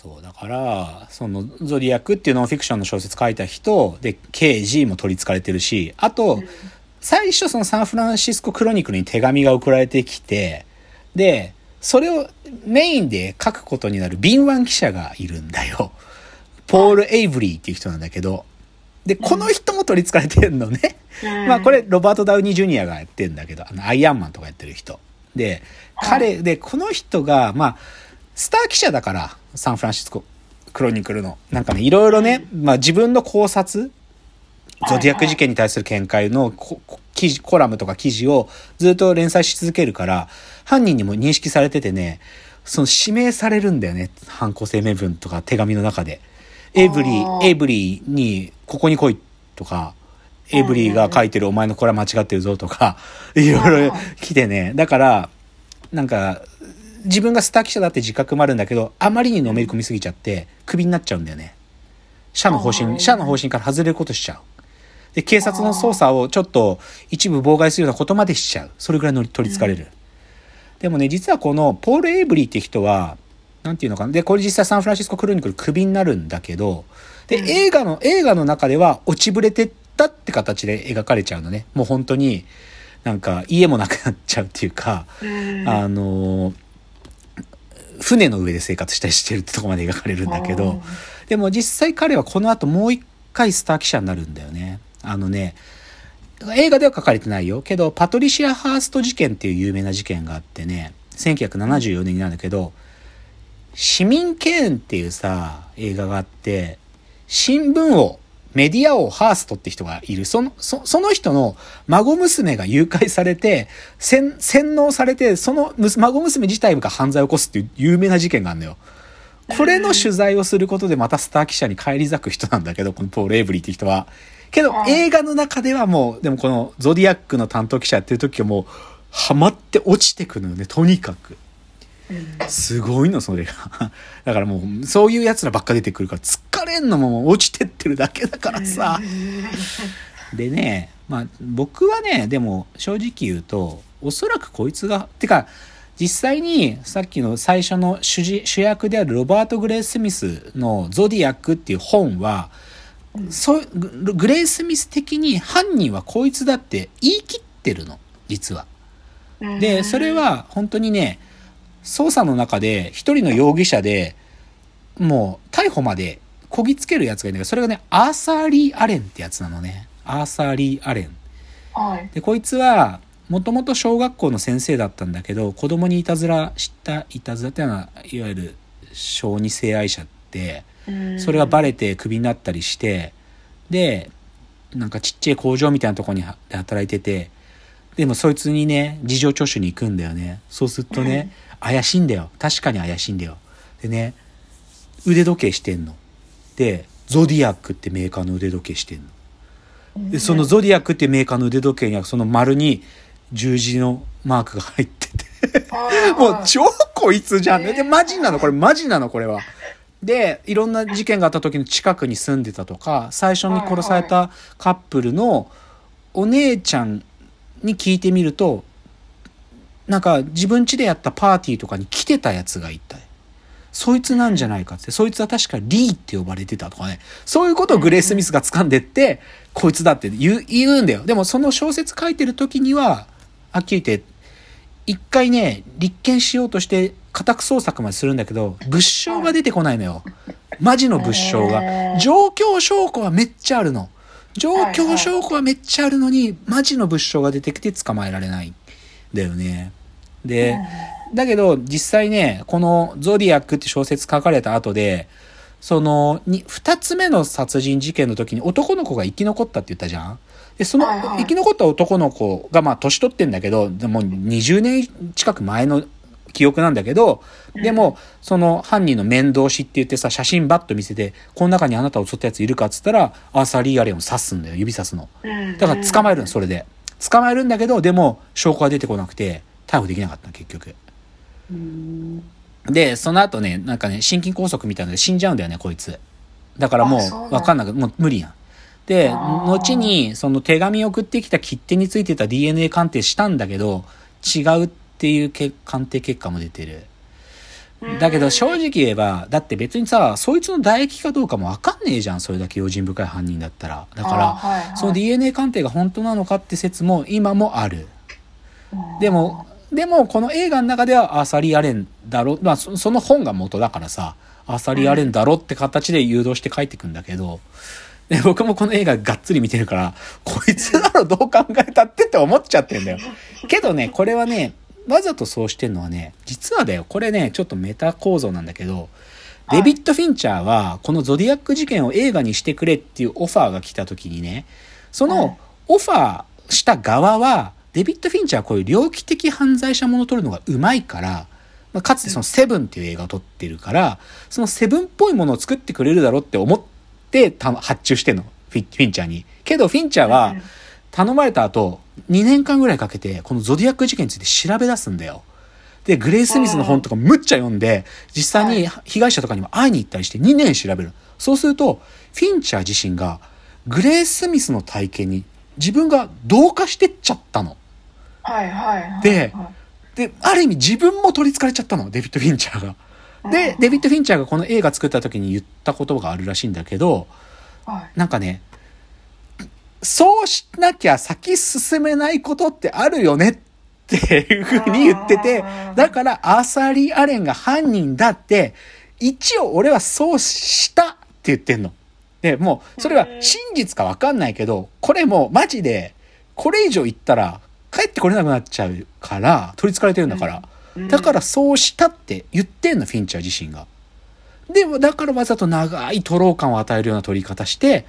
そう、だから、その、ゾディアックっていうノンフィクションの小説書いた人、で、KG も取り憑かれてるし、あと、最初そのサンフランシスコクロニクルに手紙が送られてきて、で、それをメインで書くことになる敏腕記者がいるんだよ。ポール・エイブリーっていう人なんだけど、で、この人も取り憑かれてるのね。まあこれ、ロバート・ダウニー・ジュニアがやってるんだけど、あの、アイアンマンとかやってる人。で、彼、で、この人が、まあ、スター記者だから、サンフランシスコクロニクルの。なんかね、いろいろね、まあ自分の考察、ゾディアック事件に対する見解の記事、コラムとか記事をずっと連載し続けるから、犯人にも認識されててね、その指名されるんだよね。犯行声明文とか手紙の中で。エイブリーエイブリーにここに来いとか、エイブリーが書いてるお前のこれは間違ってるぞとか、いろいろ来てね。だから、なんか、自分がスター記者だって自覚もあるんだけど、あまりにのめり込みすぎちゃって、クビになっちゃうんだよね。社の方あ針、ー社の方針から外れることしちゃう。で、警察の捜査をちょっと一部妨害するようなことまでしちゃう。それぐらいの取り憑かれる。でもね、実はこのポール・エイブリーって人は、なんていうのかな。で、これ実際サンフランシスコクロニクルクビになるんだけど、で、映画の、映画の中では落ちぶれてったって形で描かれちゃうのね。もう本当に、なんか家もなくなっちゃうっていうか、うんあのー船の上で生活したりしてるってとこまで描かれるんだけど、でも実際彼はこの後もう一回スター記者になるんだよね。あのね、映画では書かれてないよ。けど、パトリシア・ハースト事件っていう有名な事件があってね、1974年になるんだけど、市民権っていうさ、映画があって、新聞を、メディア王ハーストって人がいる。その、そその人の孫娘が誘拐されて、洗洗脳されて、そのむ孫娘自体が犯罪を起こすっていう有名な事件があるのよ。これの取材をすることでまたスター記者に返り咲く人なんだけど、このポール・エイブリーって人は。けどはい映画の中ではもう、でもこのゾディアックの担当記者やってる時はもう、ハマって落ちてくのよね、とにかく。すごいの、それが。だからもう、そういう奴らばっか出てくるから、疲れんのも落ちてってるだけだからさ。でね、まあ、僕はね、でも、正直言うと、おそらくこいつが、てか、実際に、さっきの最初の主じ主役であるロバート・グレイ・スミスのゾディアックっていう本は、そう、ググレイ・スミス的に犯人はこいつだって言い切ってるの、実は。で、それは本当にね、捜査の中で一人の容疑者で、もう逮捕までこぎつけるやつがいるんだけど、それがね、アーサー・リー・アレンってやつなのね。アーサー・リー・アレン。はい。で、こいつは、もともと小学校の先生だったんだけど、子供にいたずらした、いたずらっていうのは、いわゆる小児性愛者って、それがバレてクビになったりして、で、なんかちっちゃい工場みたいなところに働いてて、でもそいつにね、事情聴取に行くんだよね。そうするとね、怪しいんだよ。確かに怪しいんだよ。でね、腕時計してんの。で、ゾディアックってメーカーの腕時計してんの。で、そのゾディアックってメーカーの腕時計にはその丸に十字のマークが入ってて。もう超こいつじゃん。で、マジなの？これマジなの？これは。で、いろんな事件があった時の近くに住んでたとか、最初に殺されたカップルのお姉ちゃんに聞いてみると、なんか自分家でやったパーティーとかに来てたやつがいた。そいつなんじゃないかって。そいつは確かリーって呼ばれてたとかね。そういうことをグレイ・スミスが掴んでって、こいつだって言う言うんだよ。でもその小説書いてる時には、はっきり言って、一回ね、立件しようとして家宅捜索までするんだけど、物証が出てこないのよ。マジの物証へが。ー状況証拠はめっちゃあるの。状況証拠はめっちゃあるのに、マジの物証が出てきて捕まえられないんだよね。で、だけど実際ね、このゾディアックって小説書かれた後で、その、に、二つ目の殺人事件の時に男の子が生き残ったって言ったじゃんで、その生き残った男の子がまあ年取ってんだけど、でも20年近く前の記憶なんだけど、でも、その犯人の面倒しって言ってさ、写真バッと見せて、この中にあなたを襲ったやついるかっつったら、アーサー・リー・アレンを刺すんだよ、指刺すの。だから捕まえるの、それで。捕まえるんだけど、でも、証拠が出てこなくて、逮捕できなかったの、結局。うんで、その後ね、なんかね、心筋梗塞みたいなので死んじゃうんだよね、こいつ。だからもう、わかんなく、もう無理やん。で、後に、その手紙を送ってきた切手についてた DNA 鑑定したんだけど、違うっていうけ鑑定結果も出てる。だけど正直言えば、だって別にさ、そいつの唾液かどうかもわかんねえじゃん、それだけ用心深い犯人だったら。だから、はいはい、その DNA 鑑定が本当なのかって説も今もある。でも、でもこの映画の中ではアーサリー・アレンだろ、まあそその本が元だからさ、アーサリー・アレンだろって形で誘導して書いてくんだけど、で僕もこの映画がっつり見てるから、こいつだろどう考えたってって思っちゃってんだよ。けどね、これはね、わざとそうしてんのはね、実はだよ、これね、ちょっとメタ構造なんだけど、デビッド・フィンチャーは、このゾディアック事件を映画にしてくれっていうオファーが来た時にね、そのオファーした側は、デビッド・フィンチャーはこういう猟奇的犯罪者ものを撮るのがうまいから、まあ、かつてそのセブンっていう映画を撮ってるから、そのセブンっぽいものを作ってくれるだろうって思ってた発注してんの、フィフィンチャーに。けど、フィンチャーは、頼まれた後、2年間ぐらいかけて、このゾディアック事件について調べ出すんだよ。で、グレイ・スミスの本とかむっちゃ読んで、実際に被害者とかにも会いに行ったりして2年調べる。そうすると、フィンチャー自身が、グレイ・スミスの体験に自分が同化してっちゃったの。はいはいはい。でで、ある意味自分も取り憑かれちゃったの、デビッド・フィンチャーが。で、デビッド・フィンチャーがこの映画作った時に言った言葉があるらしいんだけど、はい、なんかね、そうしなきゃ先進めないことってあるよねっていうふうに言ってて、だからアーサーリー・アレンが犯人だって、一応俺はそうしたって言ってんの。で、もう、それは真実かわかんないけど、これもうマジで、これ以上言ったら帰ってこれなくなっちゃうから、取り憑かれてるんだから。だからそうしたって言ってんの、フィンチャー自身が。でも、だからわざと長いトロー感を与えるような取り方して、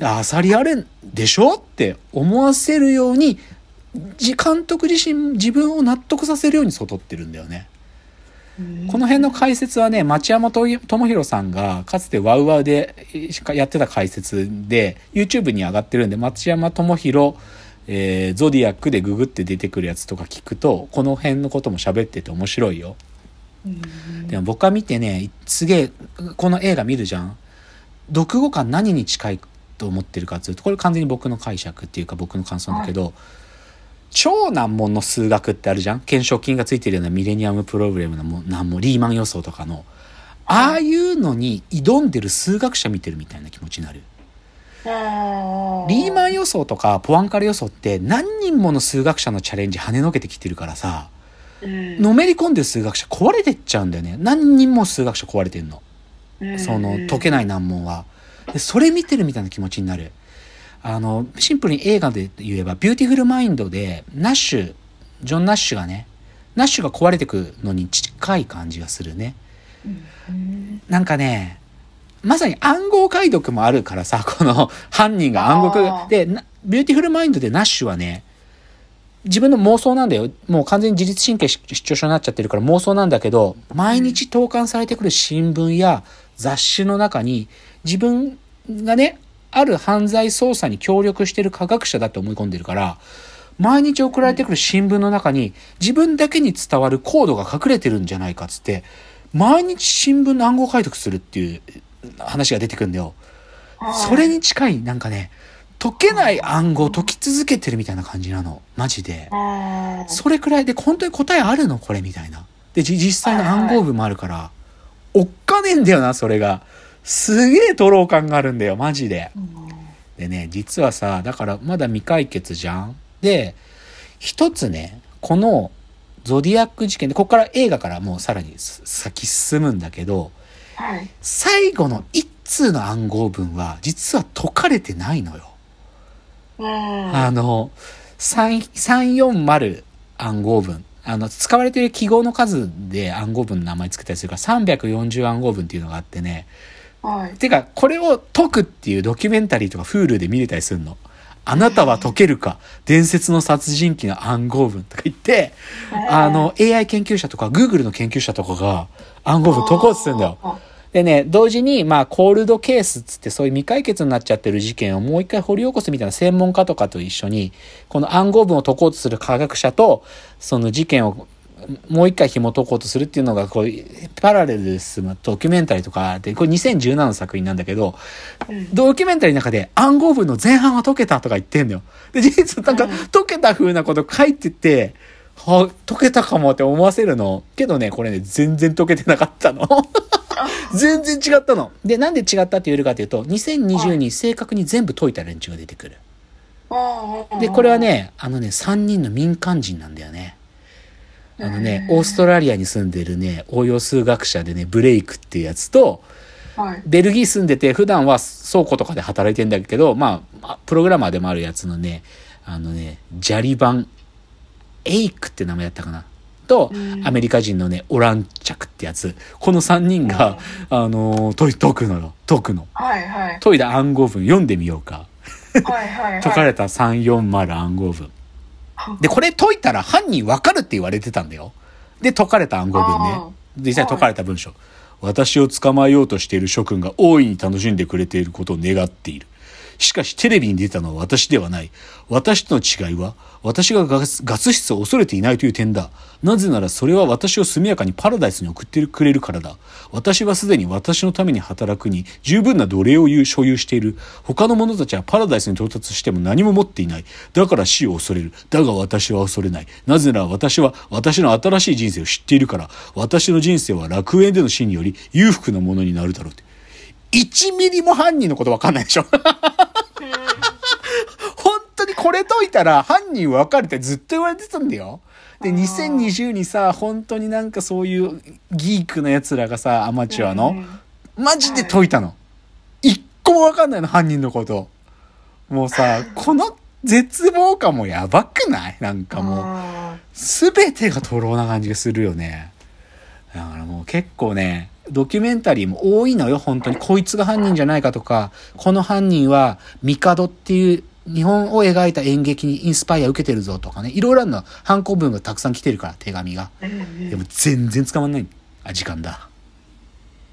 アサリアレンでしょって思わせるように、監督自身自分を納得させるようにそう撮ってるんだよね。この辺の解説はね、町山智博さんがかつてワウワウでやってた解説で YouTube に上がってるんで、町山智博、えー、ゾディアックでググって出てくるやつとか聞くと、この辺のことも喋ってて面白いよ。でも僕は見てね、すげえ、この映画見るじゃん。読後感何に近いと思ってるかっていうと、これ完全に僕の解釈っていうか僕の感想だけど、はい、超難問の数学ってあるじゃん？懸賞金がついてるようなミレニアムプログラムの難問、リーマン予想とかの。ああいうのに挑んでる数学者見てるみたいな気持ちになる。リーマン予想とかポアンカレ予想って何人もの数学者のチャレンジ跳ねのけてきてるからさ、うん、のめり込んでる数学者壊れてっちゃうんだよね。何人も数学者壊れてんの。その解けない難問は。で、それ見てるみたいな気持ちになる。あの、シンプルに映画で言えば、ビューティフルマインドで、ナッシュ、ジョン・ナッシュがね、ナッシュが壊れてくのに近い感じがするね。うん、なんかね、まさに暗号解読もあるからさ、この犯人が暗号で、ビューティフルマインドでナッシュはね、自分の妄想なんだよ。もう完全に自律神経失調症になっちゃってるから妄想なんだけど、毎日投函されてくる新聞や雑誌の中に、自分がね、ある犯罪捜査に協力してる科学者だと思い込んでるから、毎日送られてくる新聞の中に自分だけに伝わるコードが隠れてるんじゃないかっつって、毎日新聞の暗号解読するっていう話が出てくるんだよ。それに近い、なんかね、解けない暗号を解き続けてるみたいな感じなの。マジで。それくらいで、本当に答えあるの？これみたいな。で、実際の暗号文もあるから、おっかねえんだよな、それが。すげえトロー感があるんだよ、マジで。でね、実はさ、だからまだ未解決じゃんで、一つね、このゾディアック事件で、ここから映画からもうさらに先進むんだけど、はい、最後の一通の暗号文は実は解かれてないのよ。あの、340暗号文。あの、使われている記号の数で暗号文の名前つけたりするから340暗号文っていうのがあってね。はい、てか、これを解くっていうドキュメンタリーとか Hulu で見れたりするの。あなたは解けるか伝説の殺人鬼の暗号文とか言って、あの、AI 研究者とか Google の研究者とかが暗号文解こうとするんだよ。でね、同時に、まあ、コールドケースっつって、そういう未解決になっちゃってる事件をもう一回掘り起こすみたいな専門家とかと一緒に、この暗号文を解こうとする科学者と、その事件をもう一回紐解こうとするっていうのが、こう、パラレルで進むドキュメンタリーとかで、これ2017の作品なんだけど、ドキュメンタリーの中で暗号文の前半は解けたとか言ってんのよ。で、実はなんか解けた風なこと書いてて、は、解けたかもって思わせるの。けどね、これね、全然解けてなかったの。全然違ったの。で、なんで違ったって言えるかというと、2020に正確に全部解いた連中が出てくる。で、これはね、あのね、3人の民間人なんだよね。あのね、オーストラリアに住んでるね、応用数学者でね、ブレイクっていうやつと、はい。ベルギー住んでて、普段は倉庫とかで働いてんだけど、まあ、プログラマーでもあるやつのね、あのね、ジャリバン、エイクって名前だったかな？と、アメリカ人のね、オランチャクってやつ。この3人が、あのー、解解くのよ。解くの。はいはい。解いた暗号文読んでみようか。はいはいはい。解かれた340暗号文。で、これ解いたら犯人わかるって言われてたんだよ。で、解かれた暗号文ね。実際解かれた文章。私を捕まえようとしている諸君が大いに楽しんでくれていることを願っている。しかしテレビに出たのは私ではない。私との違いは、私がガスガス室を恐れていないという点だ。なぜならそれは私を速やかにパラダイスに送ってくれるからだ。私はすでに私のために働くに十分な奴隷を所有している。他の者たちはパラダイスに到達しても何も持っていない。だから死を恐れる。だが私は恐れない。なぜなら私は私の新しい人生を知っているから。私の人生は楽園での死により裕福なものになるだろうって。1ミリも犯人のことわかんないでしょ 本当にこれ解いたら犯人わかるってずっと言われてたんだよ。で、2020にさ、本当になんかそういうギークな奴らがさ、アマチュアの、マジで解いたの。一個もわかんないの、犯人のこと。もうさ、この絶望感もやばくない？なんかもう、すべてがとろうな感じがするよね。だからもう結構ね、ドキュメンタリーも多いのよ、本当に。こいつが犯人じゃないかとか、この犯人は、帝っていう日本を描いた演劇にインスパイア受けてるぞとかね、いろいろな反抗文がたくさん来てるから、手紙が。でも全然捕まんない。あ、時間だ。